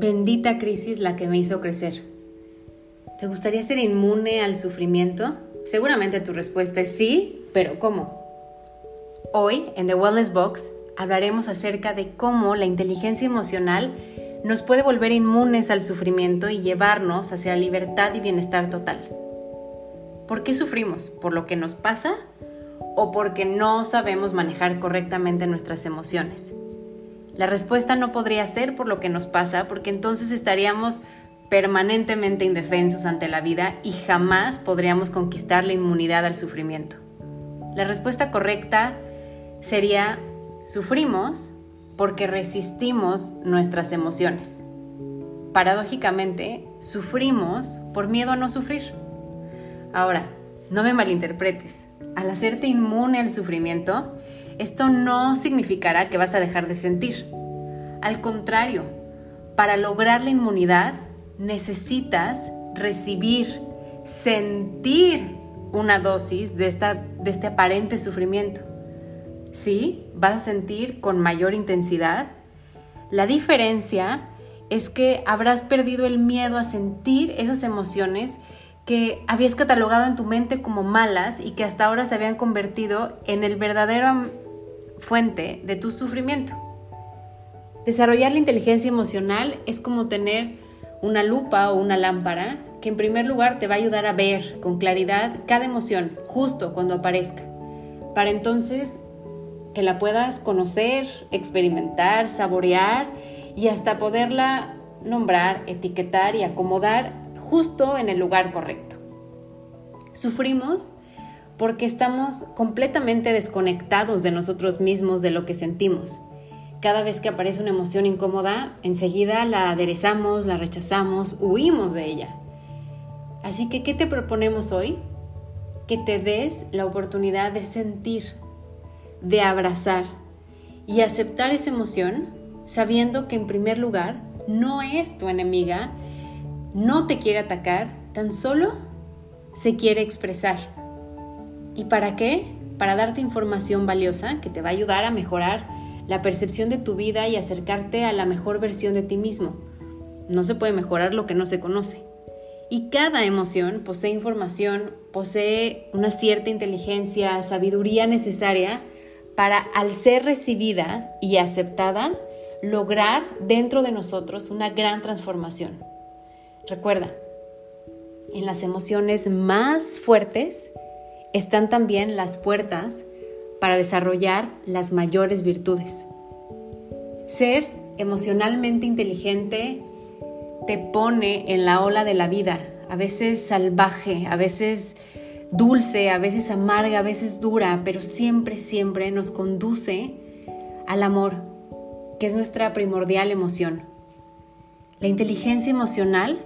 bendita crisis la que me hizo crecer. ¿Te gustaría ser inmune al sufrimiento? Seguramente tu respuesta es sí, pero ¿cómo? Hoy, en The Wellness Box, hablaremos acerca de cómo la inteligencia emocional nos puede volver inmunes al sufrimiento y llevarnos hacia libertad y bienestar total. ¿Por qué sufrimos? ¿Por lo que nos pasa? ¿O porque no sabemos manejar correctamente nuestras emociones? La respuesta no podría ser por lo que nos pasa, porque entonces estaríamos permanentemente indefensos ante la vida y jamás podríamos conquistar la inmunidad al sufrimiento. La respuesta correcta sería, sufrimos porque resistimos nuestras emociones. Paradójicamente, sufrimos por miedo a no sufrir. Ahora, no me malinterpretes. Al hacerte inmune al sufrimiento, esto no significará que vas a dejar de sentir. Al contrario, para lograr la inmunidad necesitas recibir, sentir una dosis de, esta, de este aparente sufrimiento. Sí, vas a sentir con mayor intensidad. La diferencia es que habrás perdido el miedo a sentir esas emociones que habías catalogado en tu mente como malas y que hasta ahora se habían convertido en el verdadero fuente de tu sufrimiento. Desarrollar la inteligencia emocional es como tener una lupa o una lámpara que en primer lugar te va a ayudar a ver con claridad cada emoción justo cuando aparezca, para entonces que la puedas conocer, experimentar, saborear y hasta poderla nombrar, etiquetar y acomodar justo en el lugar correcto. Sufrimos porque estamos completamente desconectados de nosotros mismos, de lo que sentimos. Cada vez que aparece una emoción incómoda, enseguida la aderezamos, la rechazamos, huimos de ella. Así que, ¿qué te proponemos hoy? Que te des la oportunidad de sentir, de abrazar y aceptar esa emoción sabiendo que en primer lugar no es tu enemiga, no te quiere atacar, tan solo se quiere expresar. ¿Y para qué? Para darte información valiosa que te va a ayudar a mejorar la percepción de tu vida y acercarte a la mejor versión de ti mismo. No se puede mejorar lo que no se conoce. Y cada emoción posee información, posee una cierta inteligencia, sabiduría necesaria para, al ser recibida y aceptada, lograr dentro de nosotros una gran transformación. Recuerda, en las emociones más fuertes están también las puertas para desarrollar las mayores virtudes. Ser emocionalmente inteligente te pone en la ola de la vida, a veces salvaje, a veces dulce, a veces amarga, a veces dura, pero siempre, siempre nos conduce al amor, que es nuestra primordial emoción. La inteligencia emocional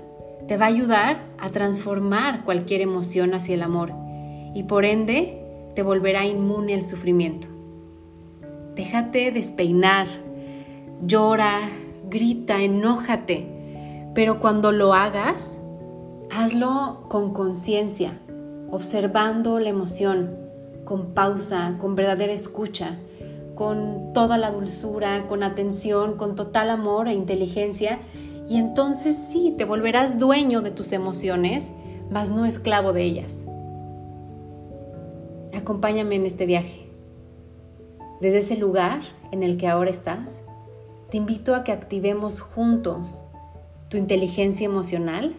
te va a ayudar a transformar cualquier emoción hacia el amor y por ende te volverá inmune al sufrimiento. Déjate despeinar, llora, grita, enójate, pero cuando lo hagas, hazlo con conciencia, observando la emoción, con pausa, con verdadera escucha, con toda la dulzura, con atención, con total amor e inteligencia, y entonces sí, te volverás dueño de tus emociones, mas no esclavo de ellas. Acompáñame en este viaje. Desde ese lugar en el que ahora estás, te invito a que activemos juntos tu inteligencia emocional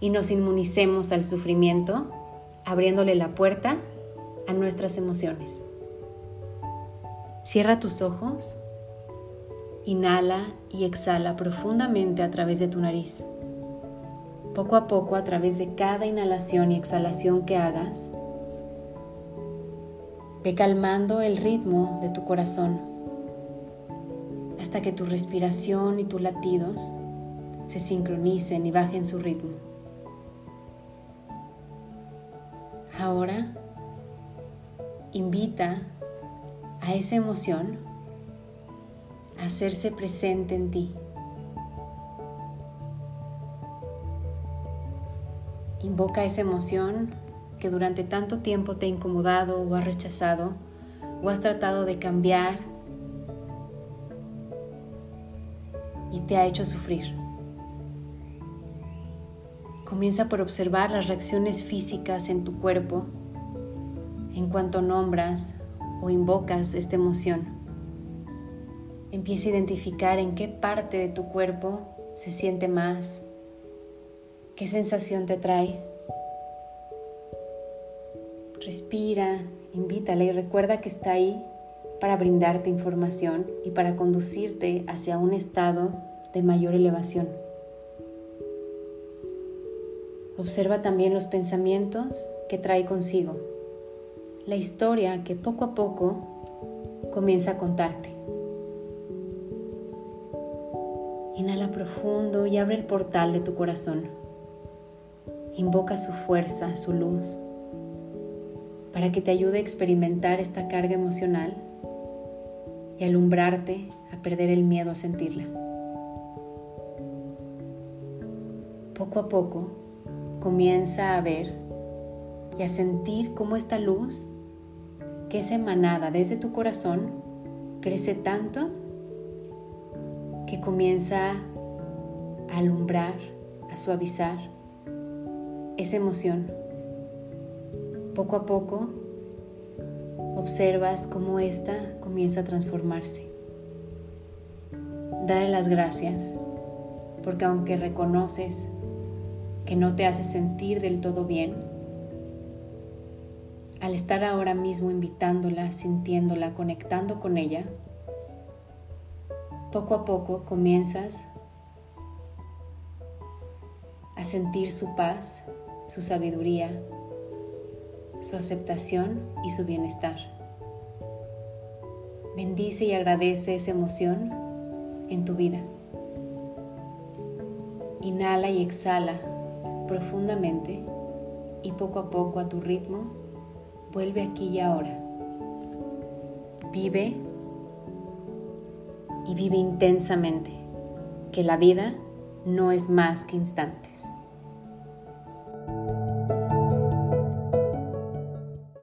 y nos inmunicemos al sufrimiento, abriéndole la puerta a nuestras emociones. Cierra tus ojos, inhala y exhala profundamente a través de tu nariz. Poco a poco, a través de cada inhalación y exhalación que hagas, Ve calmando el ritmo de tu corazón hasta que tu respiración y tus latidos se sincronicen y bajen su ritmo. Ahora invita a esa emoción a hacerse presente en ti. Invoca esa emoción que durante tanto tiempo te ha incomodado o has rechazado o has tratado de cambiar y te ha hecho sufrir. Comienza por observar las reacciones físicas en tu cuerpo en cuanto nombras o invocas esta emoción. Empieza a identificar en qué parte de tu cuerpo se siente más, qué sensación te trae. Respira, invítale y recuerda que está ahí para brindarte información y para conducirte hacia un estado de mayor elevación. Observa también los pensamientos que trae consigo, la historia que poco a poco comienza a contarte. Inhala profundo y abre el portal de tu corazón. Invoca su fuerza, su luz, para que te ayude a experimentar esta carga emocional y alumbrarte a perder el miedo a sentirla. Poco a poco, comienza a ver y a sentir cómo esta luz que es emanada desde tu corazón crece tanto que comienza a alumbrar, a suavizar esa emoción. Poco a poco observas cómo ésta comienza a transformarse. Dale las gracias porque aunque reconoces que no te hace sentir del todo bien, al estar ahora mismo invitándola, sintiéndola, conectando con ella, poco a poco comienzas a sentir su paz, su sabiduría, su aceptación y su bienestar. Bendice y agradece esa emoción en tu vida. Inhala y exhala profundamente y poco a poco a tu ritmo, vuelve aquí y ahora. Vive y vive intensamente, que la vida no es más que instantes.